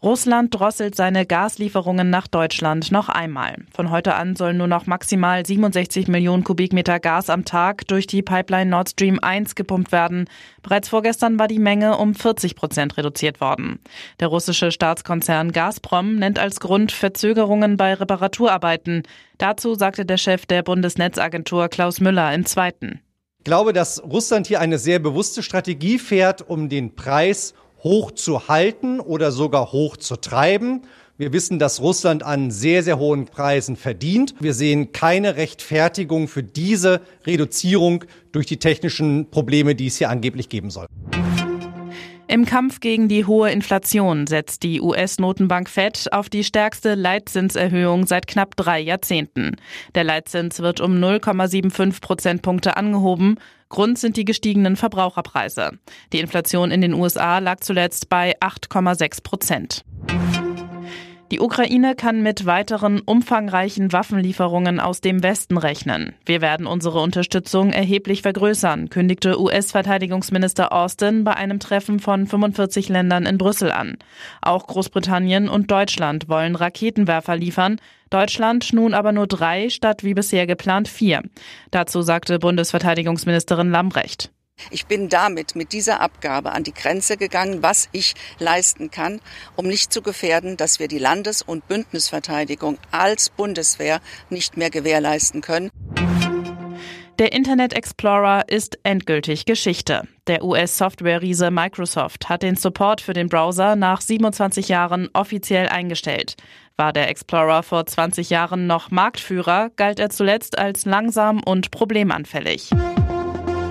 Russland drosselt seine Gaslieferungen nach Deutschland noch einmal. Von heute an sollen nur noch maximal 67 Millionen Kubikmeter Gas am Tag durch die Pipeline Nord Stream 1 gepumpt werden. Bereits vorgestern war die Menge um 40 Prozent reduziert worden. Der russische Staatskonzern Gazprom nennt als Grund Verzögerungen bei Reparaturarbeiten. Dazu sagte der Chef der Bundesnetzagentur Klaus Müller im Zweiten. Ich glaube, dass Russland hier eine sehr bewusste Strategie fährt, um den Preis hoch zu halten oder sogar hoch zu treiben. Wir wissen, dass Russland an sehr, sehr hohen Preisen verdient. Wir sehen keine Rechtfertigung für diese Reduzierung durch die technischen Probleme, die es hier angeblich geben soll. Im Kampf gegen die hohe Inflation setzt die US-Notenbank Fed auf die stärkste Leitzinserhöhung seit knapp drei Jahrzehnten. Der Leitzins wird um 0,75 Prozentpunkte angehoben. Grund sind die gestiegenen Verbraucherpreise. Die Inflation in den USA lag zuletzt bei 8,6 Prozent. Die Ukraine kann mit weiteren umfangreichen Waffenlieferungen aus dem Westen rechnen. Wir werden unsere Unterstützung erheblich vergrößern, kündigte US-Verteidigungsminister Austin bei einem Treffen von 45 Ländern in Brüssel an. Auch Großbritannien und Deutschland wollen Raketenwerfer liefern, Deutschland nun aber nur drei statt wie bisher geplant vier. Dazu sagte Bundesverteidigungsministerin Lambrecht. Ich bin damit mit dieser Abgabe an die Grenze gegangen, was ich leisten kann, um nicht zu gefährden, dass wir die Landes- und Bündnisverteidigung als Bundeswehr nicht mehr gewährleisten können. Der Internet Explorer ist endgültig Geschichte. Der US-Software-Riese Microsoft hat den Support für den Browser nach 27 Jahren offiziell eingestellt. War der Explorer vor 20 Jahren noch Marktführer, galt er zuletzt als langsam und problemanfällig.